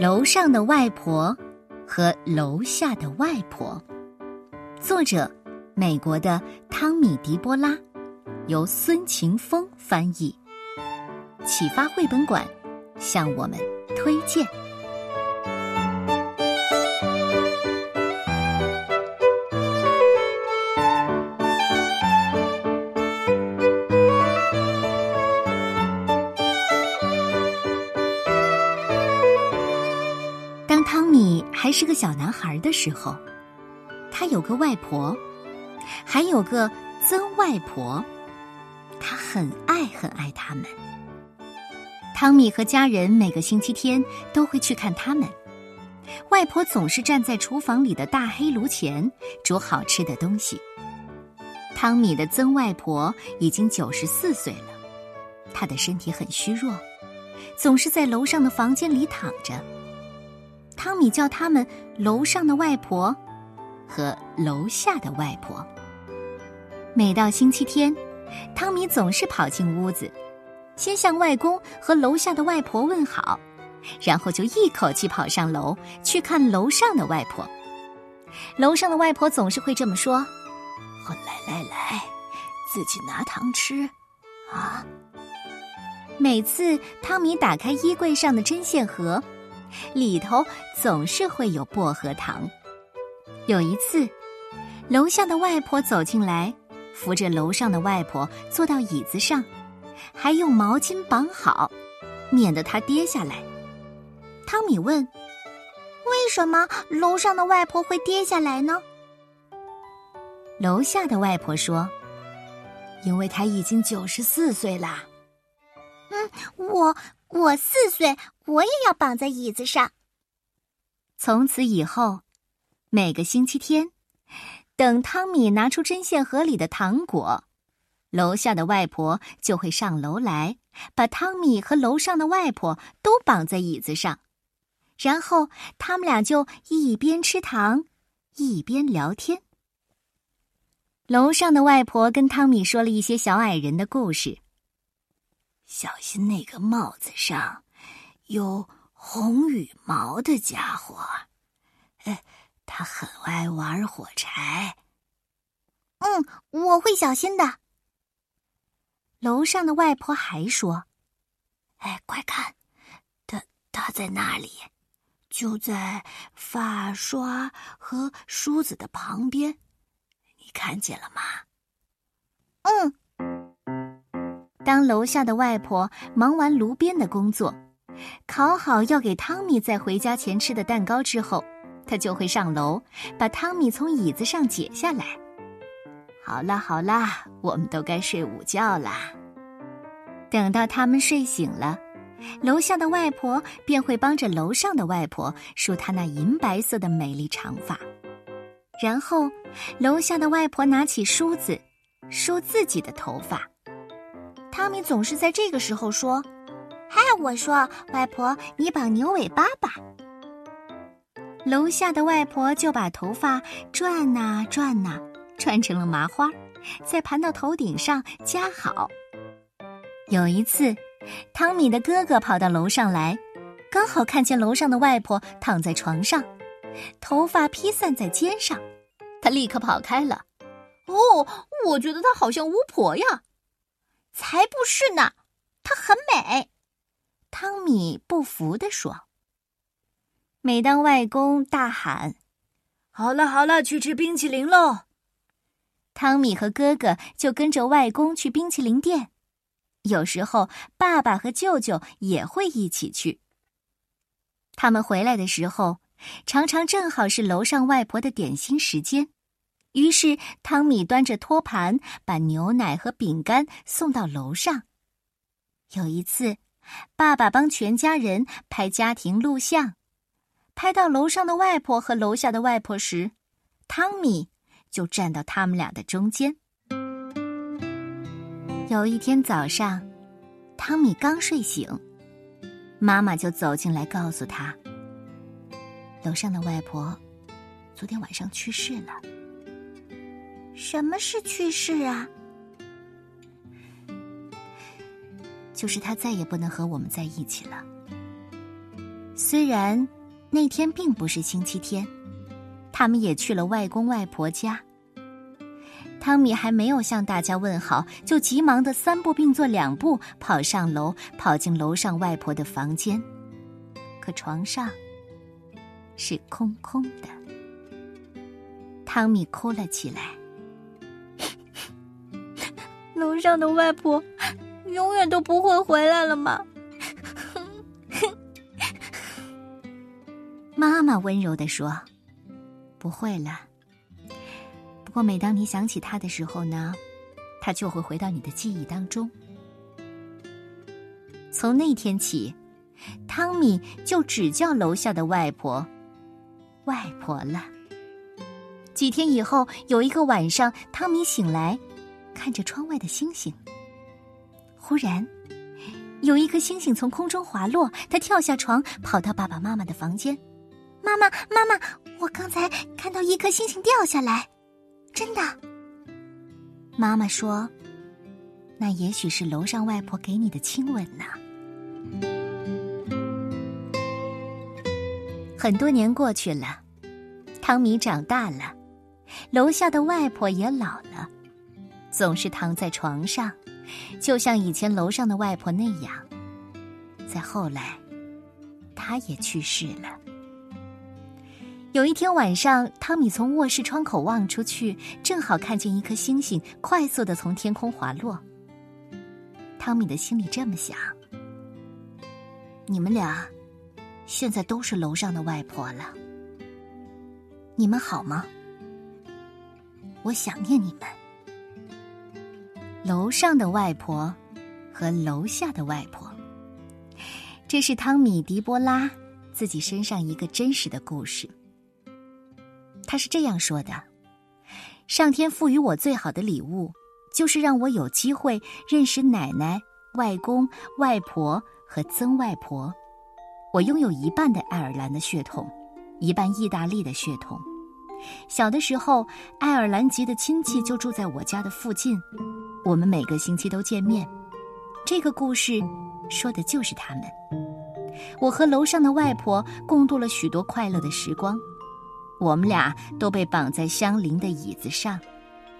楼上的外婆和楼下的外婆，作者美国的汤米·迪波拉，由孙晴峰翻译。启发绘本馆向我们推荐。汤米还是个小男孩的时候，他有个外婆，还有个曾外婆，他很爱很爱他们。汤米和家人每个星期天都会去看他们。外婆总是站在厨房里的大黑炉前煮好吃的东西。汤米的曾外婆已经九十四岁了，她的身体很虚弱，总是在楼上的房间里躺着。汤米叫他们楼上的外婆和楼下的外婆。每到星期天，汤米总是跑进屋子，先向外公和楼下的外婆问好，然后就一口气跑上楼去看楼上的外婆。楼上的外婆总是会这么说：“来来来，自己拿糖吃啊！”每次汤米打开衣柜上的针线盒。里头总是会有薄荷糖。有一次，楼下的外婆走进来，扶着楼上的外婆坐到椅子上，还用毛巾绑好，免得她跌下来。汤米问：“为什么楼上的外婆会跌下来呢？”楼下的外婆说：“因为她已经九十四岁啦。”我。我四岁，我也要绑在椅子上。从此以后，每个星期天，等汤米拿出针线盒里的糖果，楼下的外婆就会上楼来，把汤米和楼上的外婆都绑在椅子上，然后他们俩就一边吃糖，一边聊天。楼上的外婆跟汤米说了一些小矮人的故事。小心那个帽子上有红羽毛的家伙，哎，他很爱玩火柴。嗯，我会小心的。楼上的外婆还说：“哎，快看，他他在那里，就在发刷和梳子的旁边，你看见了吗？”嗯。当楼下的外婆忙完炉边的工作，烤好要给汤米在回家前吃的蛋糕之后，她就会上楼把汤米从椅子上解下来。好啦好啦，我们都该睡午觉啦。等到他们睡醒了，楼下的外婆便会帮着楼上的外婆梳她那银白色的美丽长发，然后楼下的外婆拿起梳子梳自己的头发。汤米总是在这个时候说：“嗨，我说，外婆，你绑牛尾巴吧。”楼下的外婆就把头发转呐转呐，转成了麻花，再盘到头顶上夹好。有一次，汤米的哥哥跑到楼上来，刚好看见楼上的外婆躺在床上，头发披散在肩上，他立刻跑开了。哦，我觉得她好像巫婆呀。才不是呢，她很美。汤米不服地说。每当外公大喊：“好了好了，去吃冰淇淋喽！”汤米和哥哥就跟着外公去冰淇淋店。有时候，爸爸和舅舅也会一起去。他们回来的时候，常常正好是楼上外婆的点心时间。于是，汤米端着托盘，把牛奶和饼干送到楼上。有一次，爸爸帮全家人拍家庭录像，拍到楼上的外婆和楼下的外婆时，汤米就站到他们俩的中间。有一天早上，汤米刚睡醒，妈妈就走进来告诉他：“楼上的外婆昨天晚上去世了。”什么是去世啊？就是他再也不能和我们在一起了。虽然那天并不是星期天，他们也去了外公外婆家。汤米还没有向大家问好，就急忙的三步并作两步跑上楼，跑进楼上外婆的房间。可床上是空空的。汤米哭了起来。楼上的外婆永远都不会回来了吗？妈妈温柔的说：“不会了。”不过，每当你想起他的时候呢，他就会回到你的记忆当中。从那天起，汤米就只叫楼下的外婆“外婆”了。几天以后，有一个晚上，汤米醒来，看着窗外的星星。忽然，有一颗星星从空中滑落，他跳下床，跑到爸爸妈妈的房间：“妈妈，妈妈，我刚才看到一颗星星掉下来。”真的，妈妈说：“那也许是楼上外婆给你的亲吻呢。”很多年过去了，汤米长大了，楼下的外婆也老了，总是躺在床上，就像以前楼上的外婆那样。再后来，她也去世了。有一天晚上，汤米从卧室窗口望出去，正好看见一颗星星快速的从天空滑落。汤米的心里这么想：你们俩现在都是楼上的外婆了，你们好吗？我想念你们。楼上的外婆和楼下的外婆，这是汤米·迪波拉自己身上一个真实的故事。他是这样说的：“上天赋予我最好的礼物，就是让我有机会认识奶奶、外公、外婆和曾外婆。我拥有一半的爱尔兰的血统，一半意大利的血统。小的时候，爱尔兰籍的亲戚就住在我家的附近，我们每个星期都见面。这个故事说的就是他们。我和楼上的外婆共度了许多快乐的时光。”我们俩都被绑在相邻的椅子上，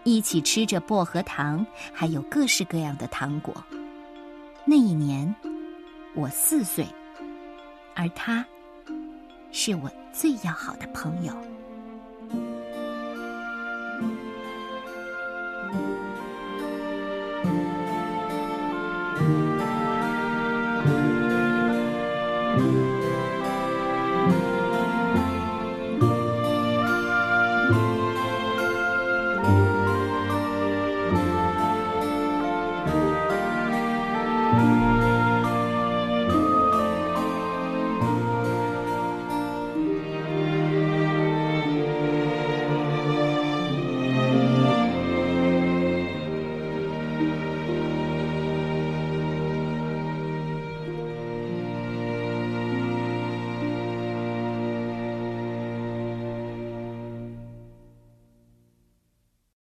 一起吃着薄荷糖，还有各式各样的糖果。那一年，我四岁，而他是我最要好的朋友。